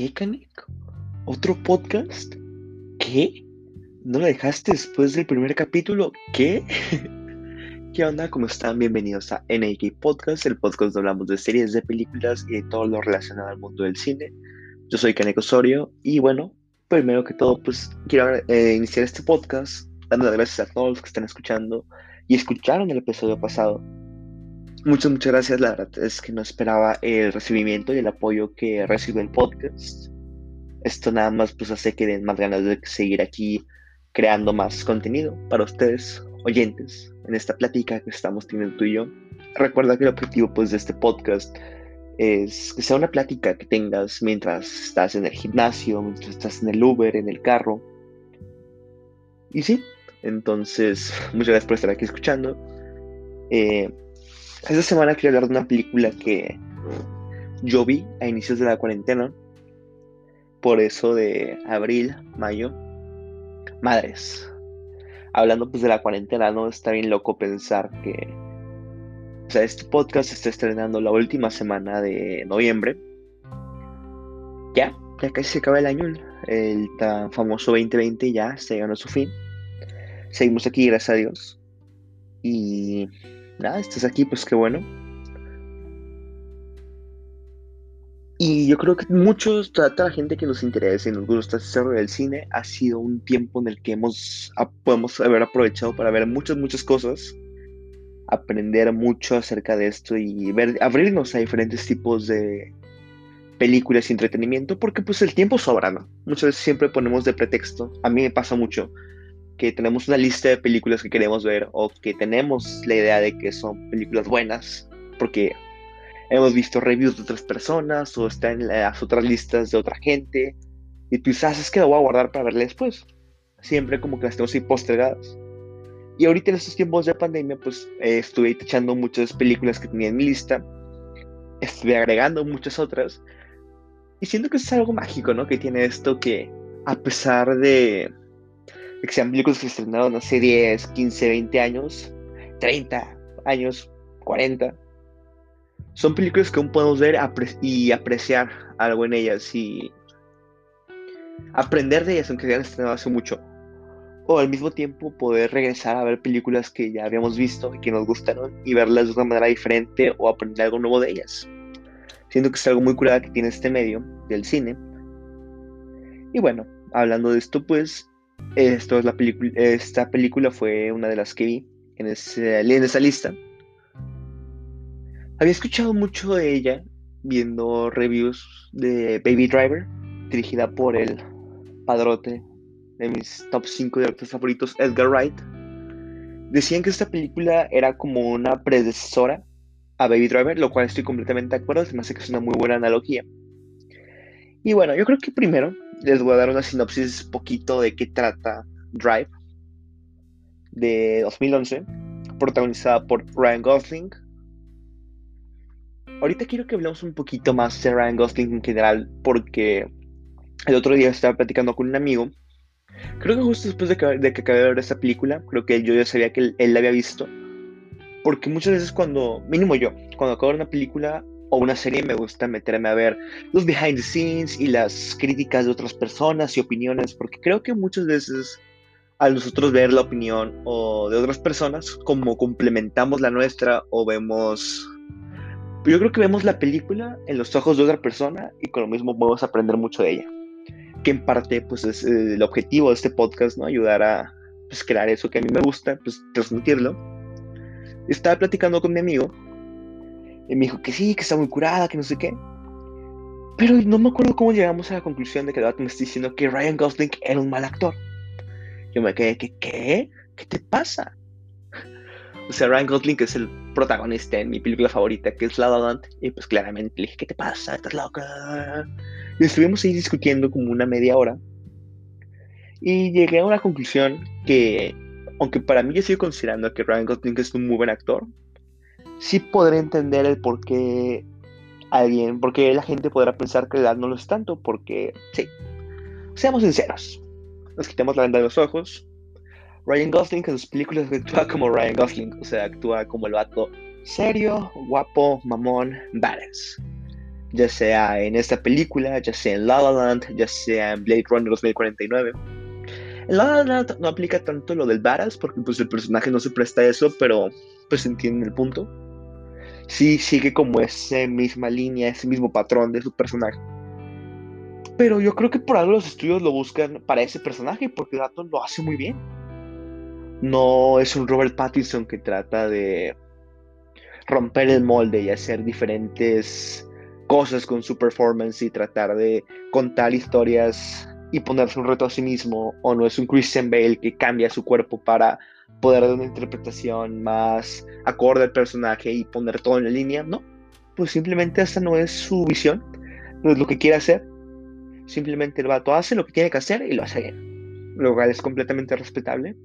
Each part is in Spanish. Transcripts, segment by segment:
¿Qué, Canek? ¿Otro podcast? ¿Qué? ¿No lo dejaste después del primer capítulo? ¿Qué? ¿Qué onda? ¿Cómo están? Bienvenidos a NAK Podcast, el podcast donde hablamos de series, de películas y de todo lo relacionado al mundo del cine. Yo soy Kaneko Osorio y bueno, primero que todo, pues quiero eh, iniciar este podcast dando las gracias a todos los que están escuchando y escucharon el episodio pasado. Muchas, muchas gracias. La verdad es que no esperaba el recibimiento y el apoyo que recibe el podcast. Esto nada más pues hace que den más ganas de seguir aquí creando más contenido para ustedes, oyentes, en esta plática que estamos teniendo tú y yo. Recuerda que el objetivo pues de este podcast es que sea una plática que tengas mientras estás en el gimnasio, mientras estás en el Uber, en el carro. Y sí, entonces muchas gracias por estar aquí escuchando. Eh, esta semana quiero hablar de una película que yo vi a inicios de la cuarentena. Por eso de abril, mayo. Madres. Hablando pues de la cuarentena, ¿no? Está bien loco pensar que... O sea, este podcast se está estrenando la última semana de noviembre. Ya, ya casi se acaba el año. El tan famoso 2020 ya llegando a su fin. Seguimos aquí, gracias a Dios. Y nada, estás aquí, pues qué bueno. Y yo creo que muchos, toda, la gente que nos interesa y nos gusta hacer del cine, ha sido un tiempo en el que hemos, podemos haber aprovechado para ver muchas, muchas cosas, aprender mucho acerca de esto y ver, abrirnos a diferentes tipos de películas y entretenimiento, porque pues el tiempo sobra, ¿no? Muchas veces siempre ponemos de pretexto, a mí me pasa mucho, que tenemos una lista de películas que queremos ver o que tenemos la idea de que son películas buenas porque hemos visto reviews de otras personas o están en las otras listas de otra gente y dices, ah, es que lo voy a guardar para verla después. Siempre como que las tenemos ahí postergadas. Y ahorita en estos tiempos de pandemia, pues eh, estuve echando muchas películas que tenía en mi lista, estuve agregando muchas otras y siento que es algo mágico, ¿no? Que tiene esto que a pesar de que sean películas que se estrenaron hace 10, 15, 20 años, 30 años, 40. Son películas que aún podemos ver y apreciar algo en ellas y aprender de ellas, aunque se hayan estrenado hace mucho. O al mismo tiempo poder regresar a ver películas que ya habíamos visto y que nos gustaron y verlas de una manera diferente o aprender algo nuevo de ellas. Siento que es algo muy curada que tiene este medio del cine. Y bueno, hablando de esto, pues esta película fue una de las que vi en, en esa lista. Había escuchado mucho de ella viendo reviews de Baby Driver, dirigida por el padrote de mis top 5 directores favoritos, Edgar Wright. Decían que esta película era como una predecesora a Baby Driver, lo cual estoy completamente de acuerdo, se me hace que es una muy buena analogía. Y bueno, yo creo que primero les voy a dar una sinopsis poquito de qué trata Drive de 2011, protagonizada por Ryan Gosling. Ahorita quiero que hablemos un poquito más de Ryan Gosling en general, porque el otro día estaba platicando con un amigo. Creo que justo después de que, acabé de ver esta película, creo que yo ya sabía que él, él la había visto. Porque muchas veces cuando, mínimo yo, cuando acabo de ver una película, o una serie me gusta meterme a ver los behind the scenes y las críticas de otras personas y opiniones, porque creo que muchas veces al nosotros ver la opinión o de otras personas, como complementamos la nuestra o vemos... Yo creo que vemos la película en los ojos de otra persona y con lo mismo podemos aprender mucho de ella. Que en parte pues es eh, el objetivo de este podcast, ¿no? Ayudar a pues, crear eso que a mí me gusta, pues transmitirlo. Estaba platicando con mi amigo y me dijo que sí, que está muy curada, que no sé qué. Pero no me acuerdo cómo llegamos a la conclusión de que me está diciendo que Ryan Gosling era un mal actor. Yo me quedé que, ¿qué? ¿Qué te pasa? O sea, Ryan Gosling es el protagonista en mi película favorita, que es La La Y pues claramente le dije, ¿qué te pasa? ¿Estás loca? Y estuvimos ahí discutiendo como una media hora. Y llegué a una conclusión que, aunque para mí yo sigo considerando que Ryan Gosling es un muy buen actor, sí podré entender el por qué alguien, porque la gente podrá pensar que la edad no lo es tanto, porque sí, seamos sinceros, nos quitamos la venda de los ojos. Ryan Gosling en sus películas actúa como Ryan Gosling, o sea, actúa como el vato serio, guapo, mamón, badass. ya sea en esta película, ya sea en La La Land, ya sea en Blade Runner 2049. En La La Land no aplica tanto lo del Varas porque pues el personaje no se presta a eso, pero pues entienden el punto. Sí sigue como esa misma línea, ese mismo patrón de su personaje. Pero yo creo que por algo los estudios lo buscan para ese personaje porque Dato lo hace muy bien. No es un Robert Pattinson que trata de romper el molde y hacer diferentes cosas con su performance y tratar de contar historias y ponerse un reto a sí mismo, o no es un Christian Bale que cambia su cuerpo para poder dar una interpretación más acorde al personaje y poner todo en la línea, no, pues simplemente esta no es su visión, no es lo que quiere hacer, simplemente el vato hace lo que tiene que hacer y lo hace bien, lo cual es completamente respetable.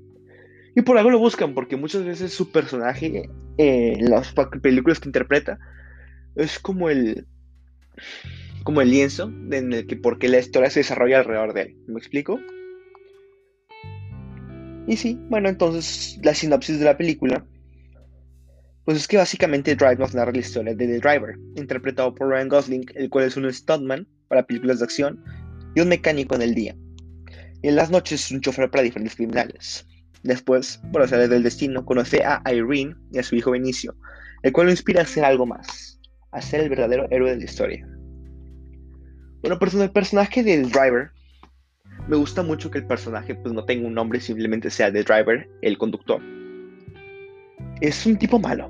Y por algo lo buscan, porque muchas veces su personaje en las películas que interpreta es como el como el lienzo en el que porque la historia se desarrolla alrededor de él. ¿Me explico? Y sí, bueno, entonces la sinopsis de la película pues es que básicamente Drive nos narra la historia de The Driver, interpretado por Ryan Gosling, el cual es un stuntman para películas de acción y un mecánico en el día. Y en las noches es un chofer para diferentes criminales. Después, por hacer del destino, conoce a Irene y a su hijo Benicio, el cual lo inspira a hacer algo más, a ser el verdadero héroe de la historia. Bueno, pues el personaje del driver, me gusta mucho que el personaje pues no tenga un nombre, simplemente sea The Driver, el conductor. Es un tipo malo,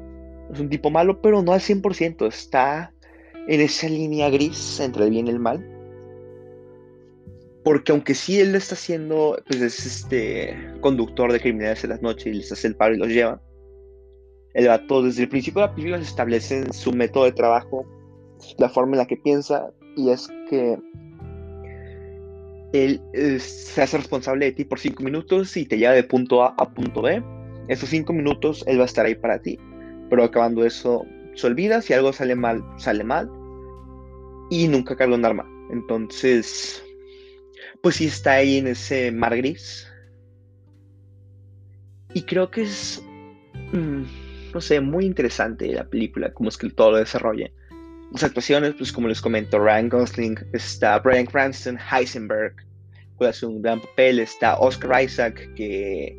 es un tipo malo, pero no al 100%, está en esa línea gris entre el bien y el mal. Porque aunque sí él lo está haciendo, pues es este conductor de criminales en las noches y les hace el paro y los lleva. El vato desde el principio de la película se establece su método de trabajo, la forma en la que piensa, y es que él eh, se hace responsable de ti por cinco minutos y te lleva de punto A a punto B. Esos cinco minutos él va a estar ahí para ti, pero acabando eso se olvida, si algo sale mal, sale mal y nunca carga un arma. Entonces, pues sí está ahí en ese mar gris. Y creo que es, mm, no sé, muy interesante la película, como es que todo lo desarrolla. Las actuaciones, pues como les comento, Ryan Gosling, está Brian Cranston, Heisenberg, que hace un gran papel, está Oscar Isaac, que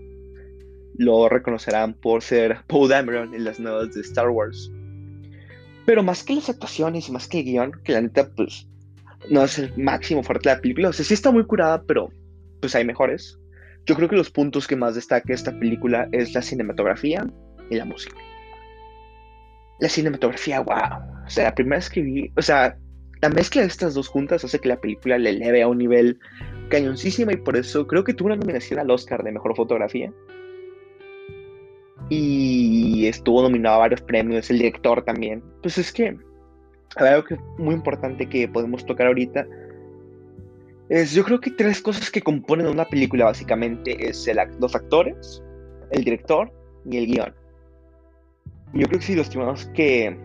lo reconocerán por ser Paul Dameron en las nuevas de Star Wars. Pero más que las actuaciones y más que el guion, que la neta, pues, no es el máximo fuerte de la película. O sea, sí está muy curada, pero pues hay mejores. Yo creo que los puntos que más destaca esta película es la cinematografía y la música la cinematografía, wow. O sea, la primera vez que vi, o sea, la mezcla de estas dos juntas hace que la película le eleve a un nivel cañoncísima y por eso creo que tuvo una nominación al Oscar de Mejor Fotografía. Y estuvo nominado a varios premios, el director también. Pues es que, algo que muy importante que podemos tocar ahorita es, yo creo que tres cosas que componen una película básicamente es el, los actores, el director y el guion. Yo creo que si los que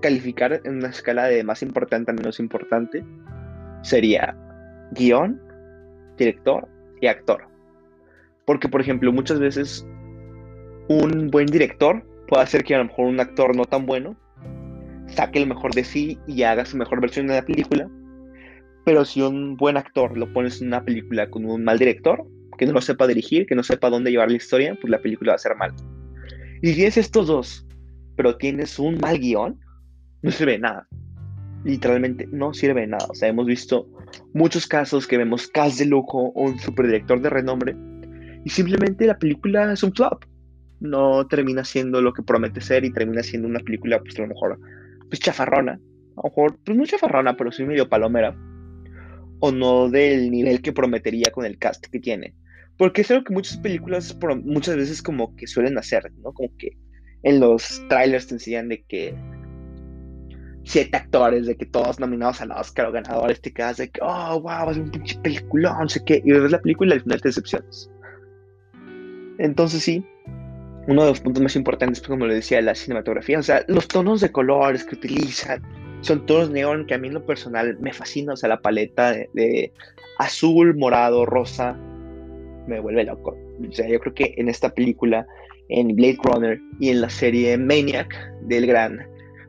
calificar en una escala de más importante a menos importante, sería guion, director y actor. Porque, por ejemplo, muchas veces un buen director puede hacer que a lo mejor un actor no tan bueno saque el mejor de sí y haga su mejor versión de la película. Pero si un buen actor lo pones en una película con un mal director, que no lo sepa dirigir, que no sepa dónde llevar la historia, pues la película va a ser mal. Y tienes estos dos, pero tienes un mal guion, no sirve de nada. Literalmente no sirve de nada. O sea, hemos visto muchos casos que vemos cast de lujo o un superdirector de renombre y simplemente la película es un flop. No termina siendo lo que promete ser y termina siendo una película, pues a lo mejor, pues chafarrona. A lo mejor, pues no chafarrona, pero sí medio palomera. O no del nivel que prometería con el cast que tiene. Porque es algo que muchas películas muchas veces como que suelen hacer, ¿no? Como que en los trailers te enseñan de que siete actores, de que todos nominados al Oscar o ganadores, te quedas de que, oh, wow, ser un pinche película, no sé qué, y ves la película y al final te decepcionas. Entonces sí, uno de los puntos más importantes, pues, como le decía, la cinematografía, o sea, los tonos de colores que utilizan, son tonos neón que a mí en lo personal me fascina, o sea, la paleta de azul, morado, rosa, me vuelve loco. O sea, yo creo que en esta película, en Blade Runner y en la serie Maniac del gran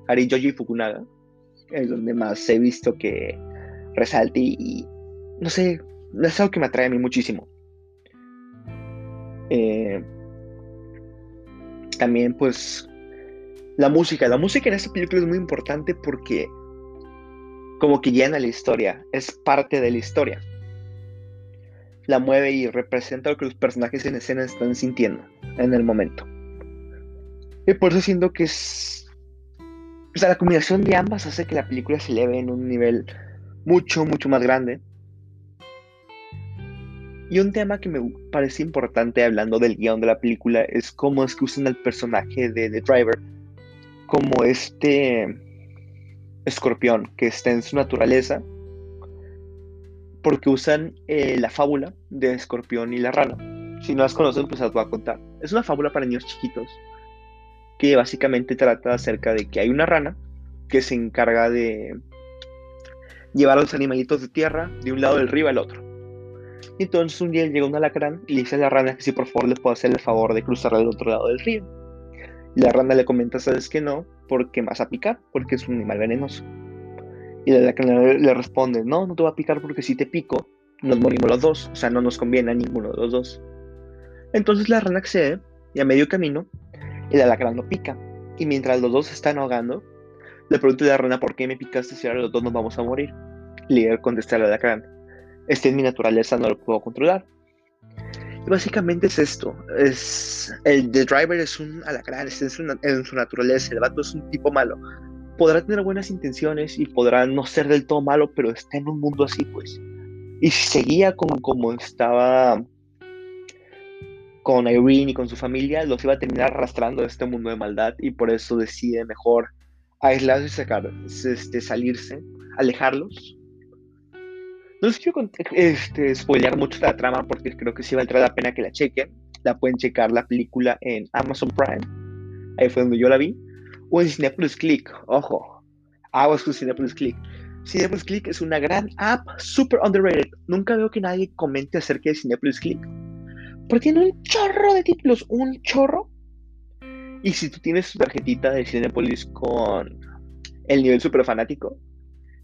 Harijoji Fukunaga, Es donde más he visto que resalte y, no sé, es algo que me atrae a mí muchísimo. Eh, también pues la música. La música en esta película es muy importante porque como que llena la historia, es parte de la historia. La mueve y representa lo que los personajes en escena están sintiendo en el momento. Y por eso siento que es... O sea, la combinación de ambas hace que la película se eleve en un nivel mucho, mucho más grande. Y un tema que me parece importante hablando del guion de la película es cómo es que usan al personaje de The Driver como este escorpión que está en su naturaleza, porque usan eh, la fábula de escorpión y la rana. Si no las conocen, pues las voy a contar. Es una fábula para niños chiquitos que básicamente trata acerca de que hay una rana que se encarga de llevar a los animalitos de tierra de un lado del río al otro. Entonces un día llega un alacrán y le dice a la rana que si por favor le puede hacer el favor de cruzar al otro lado del río. La rana le comenta, sabes que no, porque me vas a picar, porque es un animal venenoso. Y la rana le responde, no, no te va a picar porque si te pico, nos morimos los dos, o sea, no nos conviene a ninguno de los dos. Entonces la rana accede y a medio camino el alacrán lo pica. Y mientras los dos se están ahogando, le pregunta a la rana por qué me picaste si ahora los dos nos vamos a morir. Le contesta al alacrán, este es mi naturaleza, no lo puedo controlar. Y básicamente es esto. Es, el The Driver es un alacrán, es en su, en su naturaleza. El vato es un tipo malo. Podrá tener buenas intenciones y podrá no ser del todo malo, pero está en un mundo así, pues. Y seguía como, como estaba con Irene y con su familia, los iba a terminar arrastrando a este mundo de maldad y por eso decide mejor aislarse y sacar, este, salirse, alejarlos no les quiero este, spoilear mucho la trama porque creo que sí valdrá la pena que la chequen. La pueden checar la película en Amazon Prime. Ahí fue donde yo la vi. O en Cinepolis Click. Ojo. Aguas con Cinepolis Click. Cinepolis Click es una gran app, super underrated. Nunca veo que nadie comente acerca de Cinepolis Click. Porque tiene un chorro de títulos. Un chorro. Y si tú tienes tu tarjetita de Cinepolis con el nivel super fanático,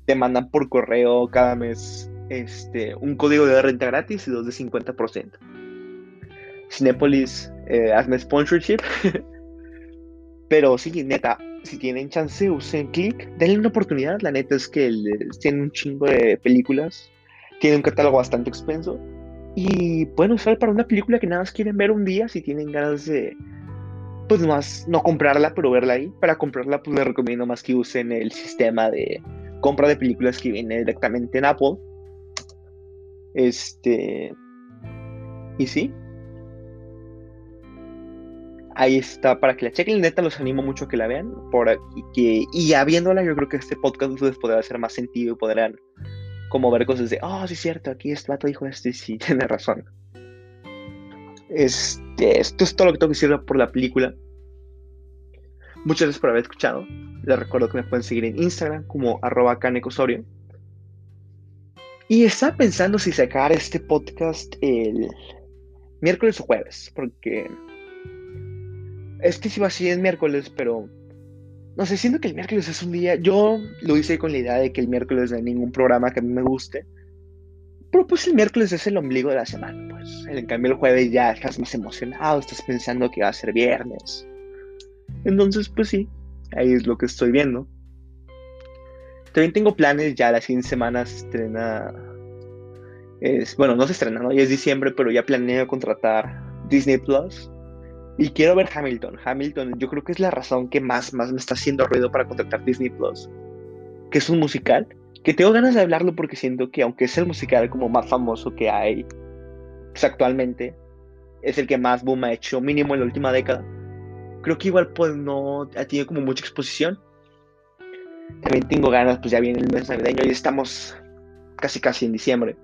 te mandan por correo cada mes este, un código de renta gratis y dos de 50%. Cinepolis, eh, hazme sponsorship. Pero sí, neta, si tienen chance, usen click, denle una oportunidad. La neta es que tienen un chingo de películas, tienen un catálogo bastante expenso y pueden usar para una película que nada más quieren ver un día si tienen ganas de, pues más, no comprarla, pero verla ahí. Para comprarla, pues les recomiendo más que usen el sistema de compra de películas que viene directamente en Apple este. Y sí. Ahí está, para que la chequen, neta los animo mucho a que la vean. Por, y, que, y ya viéndola, yo creo que este podcast les podrá hacer más sentido y podrán como ver cosas de, oh, sí es cierto, aquí este vato dijo esto y sí, tiene razón. Este, esto es todo lo que tengo que decir por la película. Muchas gracias por haber escuchado. Les recuerdo que me pueden seguir en Instagram como arroba canecosorio. Y estaba pensando si sacar este podcast el miércoles o jueves, porque es que si va así es miércoles, pero no sé, siento que el miércoles es un día. Yo lo hice con la idea de que el miércoles no hay ningún programa que a mí me guste. Pero pues el miércoles es el ombligo de la semana, pues. En cambio, el jueves ya estás más emocionado, estás pensando que va a ser viernes. Entonces, pues sí, ahí es lo que estoy viendo. También tengo planes, ya la siguiente semana se estrena. Es, bueno, no se estrena, ¿no? Ya es diciembre, pero ya planeo contratar Disney Plus. Y quiero ver Hamilton. Hamilton, yo creo que es la razón que más, más me está haciendo ruido para contratar Disney Plus. Que es un musical. Que tengo ganas de hablarlo porque siento que, aunque es el musical como más famoso que hay pues, actualmente, es el que más boom ha hecho, mínimo en la última década. Creo que igual pues no ha tenido como mucha exposición también tengo ganas, pues ya viene el mes navideño y estamos casi casi en diciembre.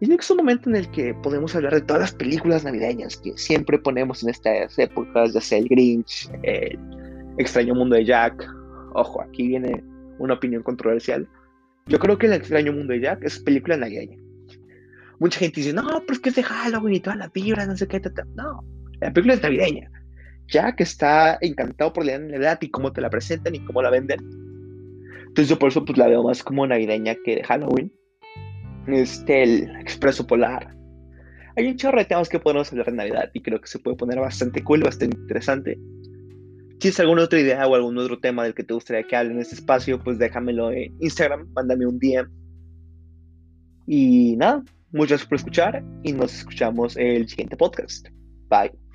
Y es un momento en el que podemos hablar de todas las películas navideñas que siempre ponemos en estas épocas, ya sea el Grinch, el extraño mundo de Jack. Ojo, aquí viene una opinión controversial. Yo creo que el extraño mundo de Jack es película navideña. Mucha gente dice, no, pero es que es de Halloween y toda la vibra, no sé qué. No, la película es navideña. Jack está encantado por la Navidad y cómo te la presentan y cómo la venden Entonces yo por eso pues la veo más como navideña que de Halloween. Este, el Expreso Polar. Hay un chorro de temas que podemos hablar de Navidad y creo que se puede poner bastante cool, bastante interesante. Si tienes alguna otra idea o algún otro tema del que te gustaría que hable en este espacio, pues déjamelo en Instagram, mándame un DM. Y nada, muchas gracias por escuchar y nos escuchamos el siguiente podcast. Bye.